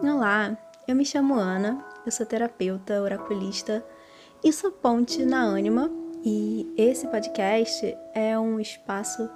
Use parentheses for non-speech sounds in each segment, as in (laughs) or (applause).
Olá, eu me chamo Ana, eu sou terapeuta, oraculista e sou ponte na Anima e esse podcast é um espaço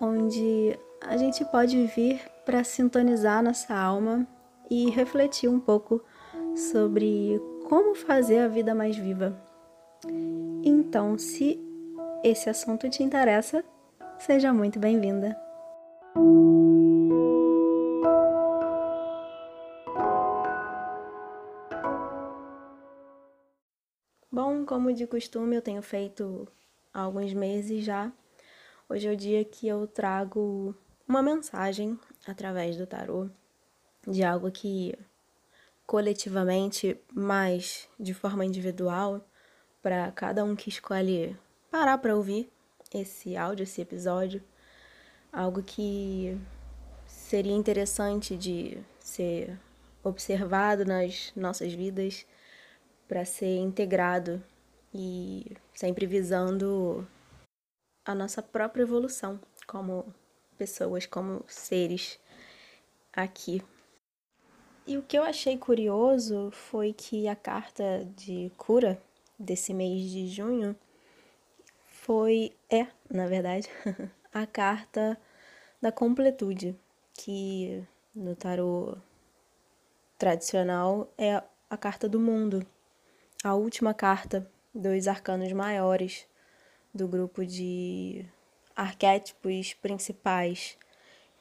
onde a gente pode vir para sintonizar nossa alma e refletir um pouco sobre como fazer a vida mais viva. Então, se esse assunto te interessa, seja muito bem-vinda. Como de costume, eu tenho feito há alguns meses já. Hoje é o dia que eu trago uma mensagem através do tarô de algo que coletivamente, mas de forma individual, para cada um que escolhe parar para ouvir esse áudio, esse episódio, algo que seria interessante de ser observado nas nossas vidas para ser integrado e sempre visando a nossa própria evolução como pessoas, como seres aqui. E o que eu achei curioso foi que a carta de cura desse mês de junho foi é, na verdade, (laughs) a carta da completude, que no tarô tradicional é a carta do mundo, a última carta dos arcanos maiores do grupo de arquétipos principais,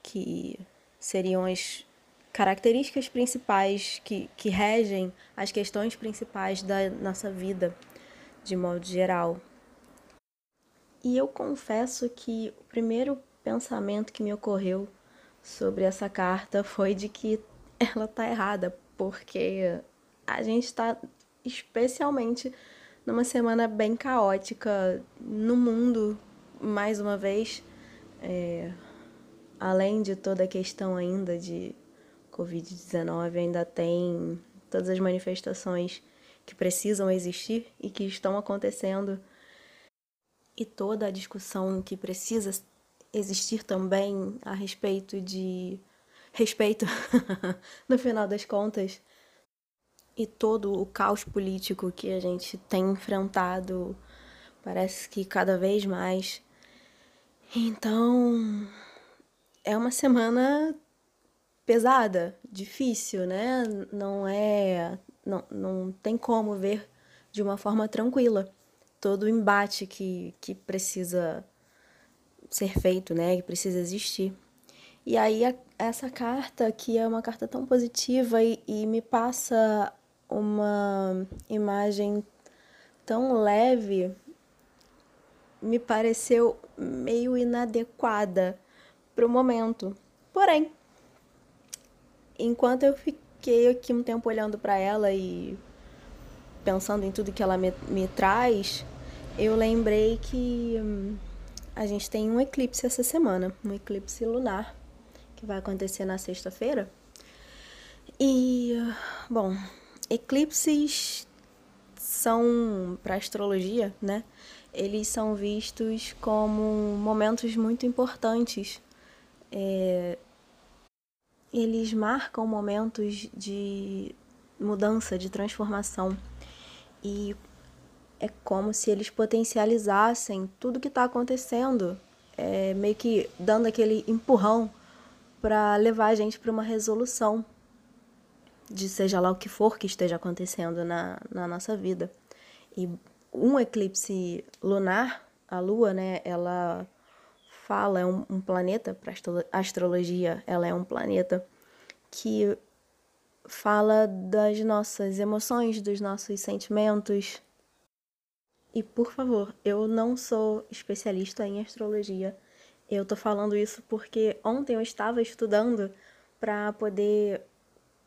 que seriam as características principais que, que regem as questões principais da nossa vida, de modo geral. E eu confesso que o primeiro pensamento que me ocorreu sobre essa carta foi de que ela tá errada, porque a gente está especialmente numa semana bem caótica no mundo, mais uma vez, é, além de toda a questão ainda de Covid-19, ainda tem todas as manifestações que precisam existir e que estão acontecendo. E toda a discussão que precisa existir também a respeito de respeito, (laughs) no final das contas, e todo o caos político que a gente tem enfrentado, parece que cada vez mais. Então, é uma semana pesada, difícil, né? Não é. Não, não tem como ver de uma forma tranquila todo o embate que, que precisa ser feito, né? Que precisa existir. E aí a, essa carta, que é uma carta tão positiva e, e me passa uma imagem tão leve, me pareceu meio inadequada para o momento. Porém, enquanto eu fiquei aqui um tempo olhando para ela e pensando em tudo que ela me, me traz, eu lembrei que hum, a gente tem um eclipse essa semana, um eclipse lunar, que vai acontecer na sexta-feira. E, bom, eclipses são, para astrologia, né? Eles são vistos como momentos muito importantes. É, eles marcam momentos de mudança, de transformação. E é como se eles potencializassem tudo que está acontecendo, é, meio que dando aquele empurrão para levar a gente para uma resolução de seja lá o que for que esteja acontecendo na, na nossa vida. E um eclipse lunar, a Lua, né, ela fala, é um, um planeta, para astrologia, ela é um planeta que fala das nossas emoções, dos nossos sentimentos. E por favor, eu não sou especialista em astrologia. Eu tô falando isso porque ontem eu estava estudando para poder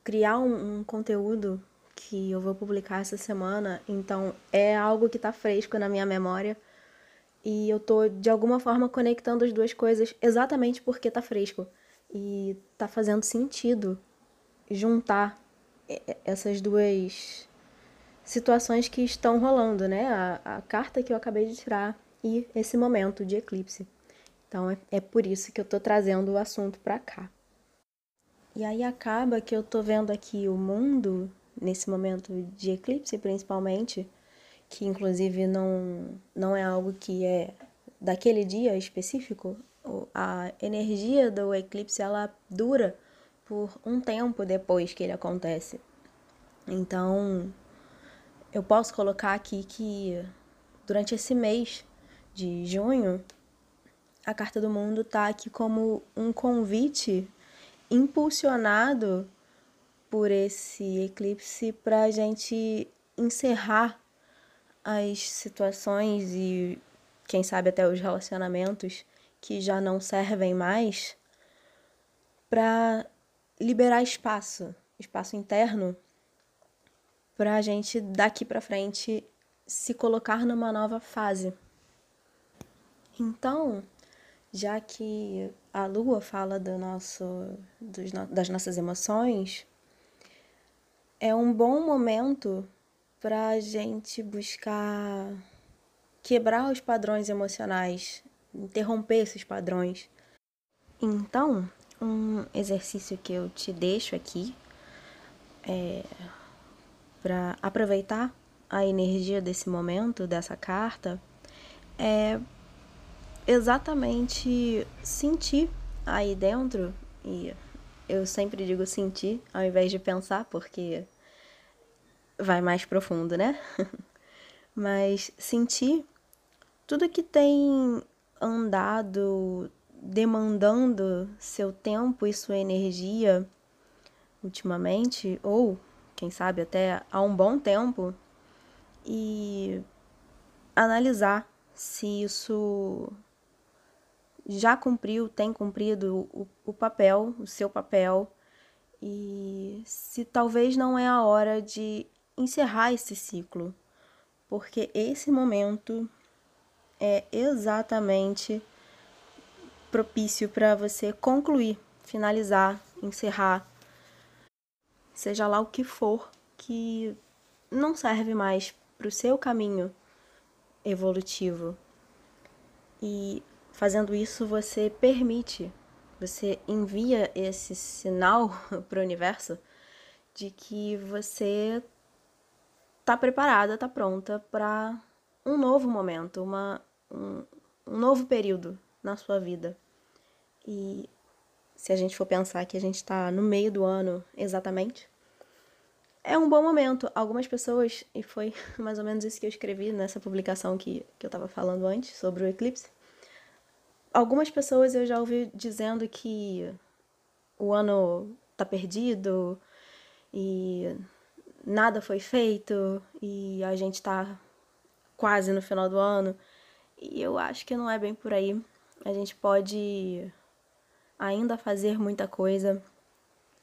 criar um, um, conteúdo que eu vou publicar essa semana. Então é algo que tá fresco na minha memória. E eu tô de alguma forma conectando as duas coisas exatamente porque tá fresco. E tá fazendo sentido juntar essas duas situações que estão rolando, né? A, a, carta que eu acabei de tirar e esse momento de eclipse. Então é, é por isso que eu tô trazendo o assunto para cá. E aí acaba que eu tô vendo aqui o mundo, nesse momento de eclipse principalmente, que inclusive não, não é algo que é daquele dia específico, a energia do eclipse ela dura por um tempo depois que ele acontece. Então, eu posso colocar aqui que durante esse mês de junho, a Carta do Mundo está aqui como um convite impulsionado por esse eclipse para a gente encerrar as situações e, quem sabe, até os relacionamentos que já não servem mais, para liberar espaço, espaço interno, para a gente daqui para frente se colocar numa nova fase. Então, já que a lua fala do nosso, dos, das nossas emoções, é um bom momento para a gente buscar quebrar os padrões emocionais, interromper esses padrões. Então, um exercício que eu te deixo aqui é para aproveitar a energia desse momento, dessa carta, é exatamente sentir aí dentro, e eu sempre digo sentir ao invés de pensar, porque vai mais profundo, né? (laughs) Mas sentir tudo que tem andado demandando seu tempo e sua energia ultimamente, ou quem sabe até há um bom tempo, e analisar se isso já cumpriu, tem cumprido o, o papel, o seu papel, e se talvez não é a hora de encerrar esse ciclo, porque esse momento é exatamente propício para você concluir, finalizar, encerrar, seja lá o que for que não serve mais para o seu caminho evolutivo. E Fazendo isso, você permite, você envia esse sinal (laughs) para o universo de que você está preparada, está pronta para um novo momento, uma, um, um novo período na sua vida. E se a gente for pensar que a gente está no meio do ano exatamente, é um bom momento. Algumas pessoas, e foi (laughs) mais ou menos isso que eu escrevi nessa publicação que, que eu estava falando antes sobre o eclipse, Algumas pessoas eu já ouvi dizendo que o ano tá perdido e nada foi feito e a gente tá quase no final do ano. E eu acho que não é bem por aí. A gente pode ainda fazer muita coisa,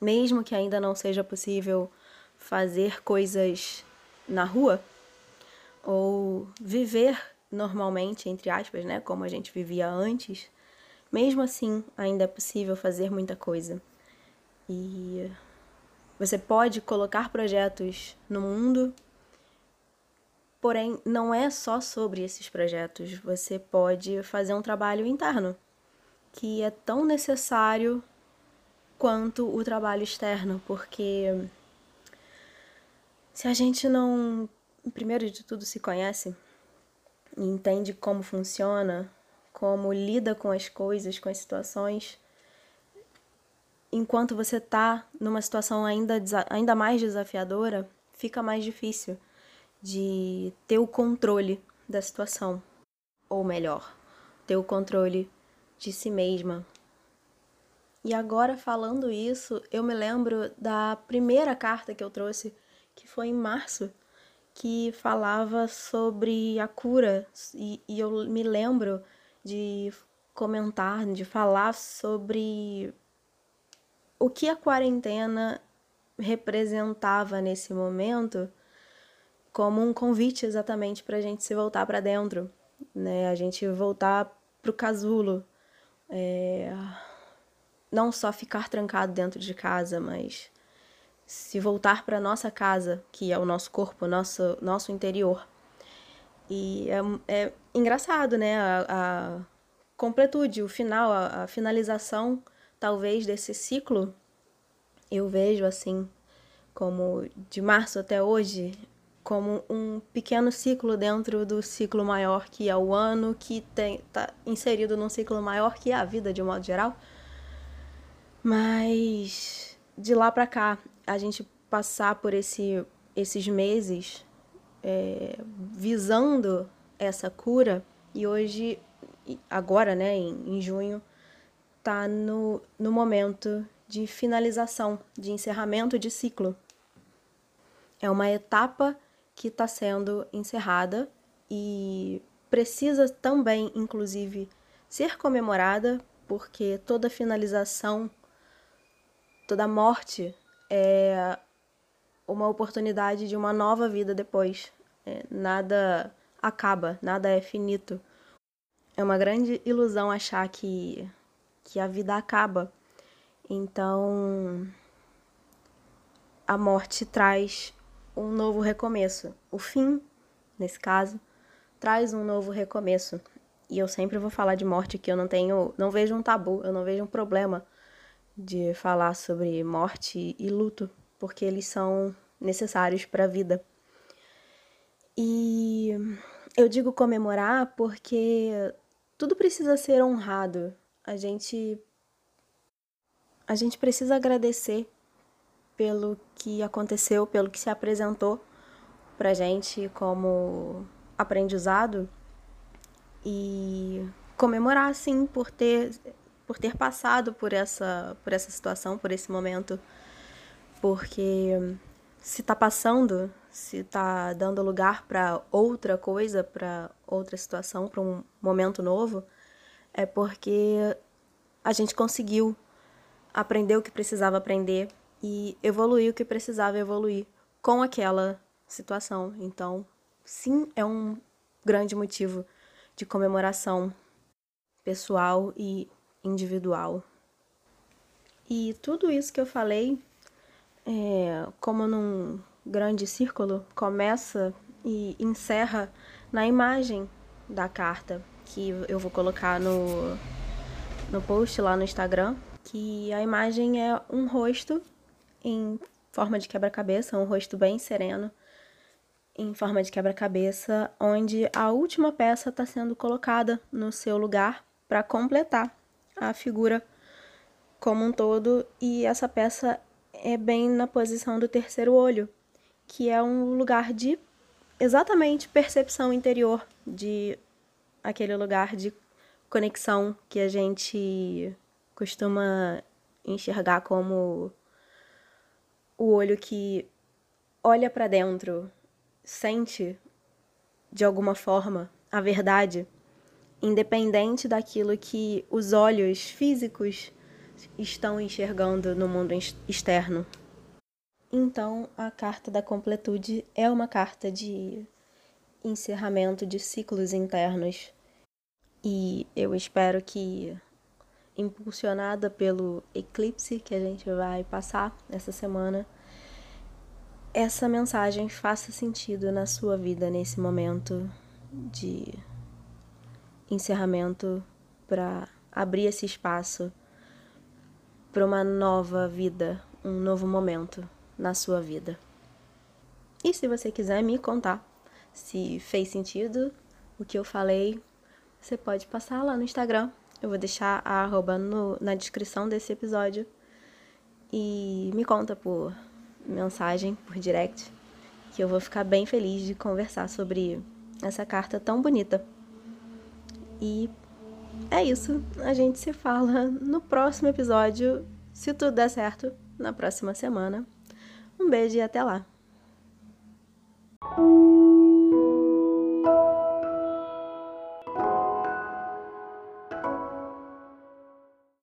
mesmo que ainda não seja possível fazer coisas na rua ou viver normalmente, entre aspas, né, como a gente vivia antes, mesmo assim ainda é possível fazer muita coisa. E você pode colocar projetos no mundo, porém não é só sobre esses projetos, você pode fazer um trabalho interno, que é tão necessário quanto o trabalho externo, porque se a gente não, primeiro de tudo, se conhece, entende como funciona, como lida com as coisas, com as situações, enquanto você está numa situação ainda, ainda mais desafiadora, fica mais difícil de ter o controle da situação. Ou melhor, ter o controle de si mesma. E agora, falando isso, eu me lembro da primeira carta que eu trouxe, que foi em março, que falava sobre a cura e, e eu me lembro de comentar, de falar sobre o que a quarentena representava nesse momento como um convite exatamente para a gente se voltar para dentro, né? A gente voltar para o casulo, é... não só ficar trancado dentro de casa, mas se voltar para nossa casa, que é o nosso corpo, nosso, nosso interior. E é, é engraçado, né? A, a, completude, o final, a, a finalização, talvez, desse ciclo eu vejo assim, como de março até hoje, como um pequeno ciclo dentro do ciclo maior que é o ano, que está inserido num ciclo maior que é a vida de um modo geral. Mas de lá para cá, a gente passar por esse, esses meses é, visando essa cura, e hoje, agora, né, em, em junho, tá no, no momento de finalização, de encerramento de ciclo. É uma etapa que está sendo encerrada e precisa também, inclusive, ser comemorada, porque toda finalização, toda morte é uma oportunidade de uma nova vida depois. É, nada acaba, nada é finito. É uma grande ilusão achar que, que a vida acaba então, a morte traz um novo recomeço. O fim, nesse caso, traz um novo recomeço. E eu sempre vou falar de morte que eu não tenho, não vejo um tabu, eu não vejo um problema de falar sobre morte e luto, porque eles são necessários para a vida. E eu digo comemorar porque tudo precisa ser honrado. A gente a gente precisa agradecer pelo que aconteceu, pelo que se apresentou pra gente como aprendizado e comemorar sim por ter por ter passado por essa por essa situação, por esse momento, porque se tá passando, se tá dando lugar para outra coisa, para outra situação, para um momento novo, é porque a gente conseguiu aprendeu o que precisava aprender e evoluiu o que precisava evoluir com aquela situação. Então, sim, é um grande motivo de comemoração pessoal e individual. E tudo isso que eu falei, é, como num grande círculo, começa e encerra na imagem da carta que eu vou colocar no, no post lá no Instagram que a imagem é um rosto em forma de quebra-cabeça, um rosto bem sereno, em forma de quebra-cabeça, onde a última peça está sendo colocada no seu lugar para completar a figura como um todo, e essa peça é bem na posição do terceiro olho, que é um lugar de exatamente percepção interior, de aquele lugar de conexão que a gente costuma enxergar como o olho que olha para dentro, sente de alguma forma a verdade, independente daquilo que os olhos físicos estão enxergando no mundo externo. Então, a carta da completude é uma carta de encerramento de ciclos internos. E eu espero que impulsionada pelo eclipse que a gente vai passar essa semana, essa mensagem faça sentido na sua vida nesse momento de encerramento para abrir esse espaço para uma nova vida, um novo momento na sua vida. E se você quiser me contar se fez sentido o que eu falei, você pode passar lá no Instagram eu vou deixar a arroba no, na descrição desse episódio. E me conta por mensagem, por direct, que eu vou ficar bem feliz de conversar sobre essa carta tão bonita. E é isso. A gente se fala no próximo episódio, se tudo der certo, na próxima semana. Um beijo e até lá.